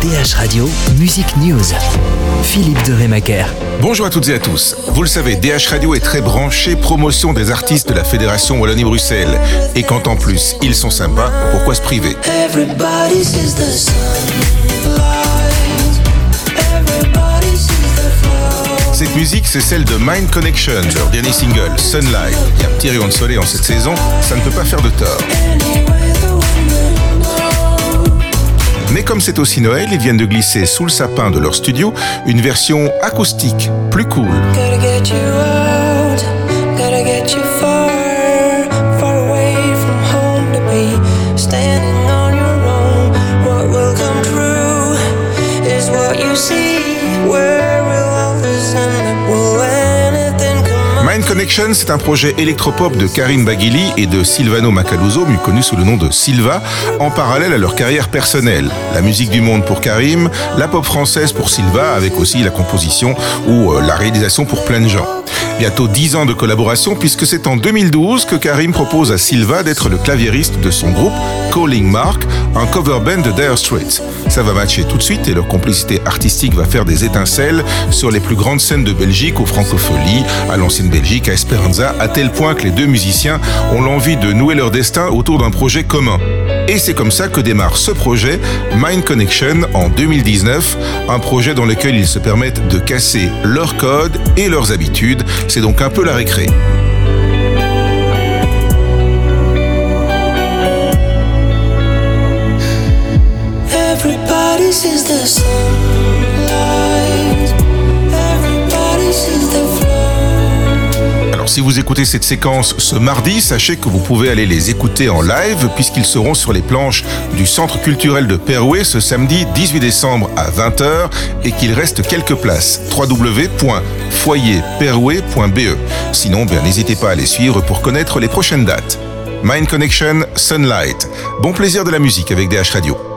DH Radio Music News. Philippe de Rémaker. Bonjour à toutes et à tous. Vous le savez, DH Radio est très branché promotion des artistes de la Fédération Wallonie-Bruxelles. Et quand en plus ils sont sympas, pourquoi se priver? Cette musique, c'est celle de Mind Connection, leur dernier single, Sunlight. Il y a un petit rayon de soleil en cette saison, ça ne peut pas faire de tort. Mais comme c'est aussi Noël, ils viennent de glisser sous le sapin de leur studio une version acoustique, plus cool. Connection, c'est un projet électropop de Karim Baghili et de Silvano Macaluso, mieux connu sous le nom de Silva, en parallèle à leur carrière personnelle. La musique du monde pour Karim, la pop française pour Silva, avec aussi la composition ou euh, la réalisation pour plein de gens. Bientôt 10 ans de collaboration puisque c'est en 2012 que Karim propose à Silva d'être le claviériste de son groupe Calling Mark, un cover band de Dire Straits. Ça va matcher tout de suite et leur complicité artistique va faire des étincelles sur les plus grandes scènes de Belgique, aux Francopholies, à l'ancienne Belgique, à Esperanza, à tel point que les deux musiciens ont l'envie de nouer leur destin autour d'un projet commun. Et c'est comme ça que démarre ce projet, Mind Connection, en 2019, un projet dans lequel ils se permettent de casser leurs codes et leurs habitudes. C'est donc un peu la récré. Si vous écoutez cette séquence ce mardi, sachez que vous pouvez aller les écouter en live puisqu'ils seront sur les planches du Centre culturel de Perouet ce samedi 18 décembre à 20h et qu'il reste quelques places. www.foyerperouet.be Sinon, ben, n'hésitez pas à les suivre pour connaître les prochaines dates. Mind Connection, Sunlight. Bon plaisir de la musique avec DH Radio.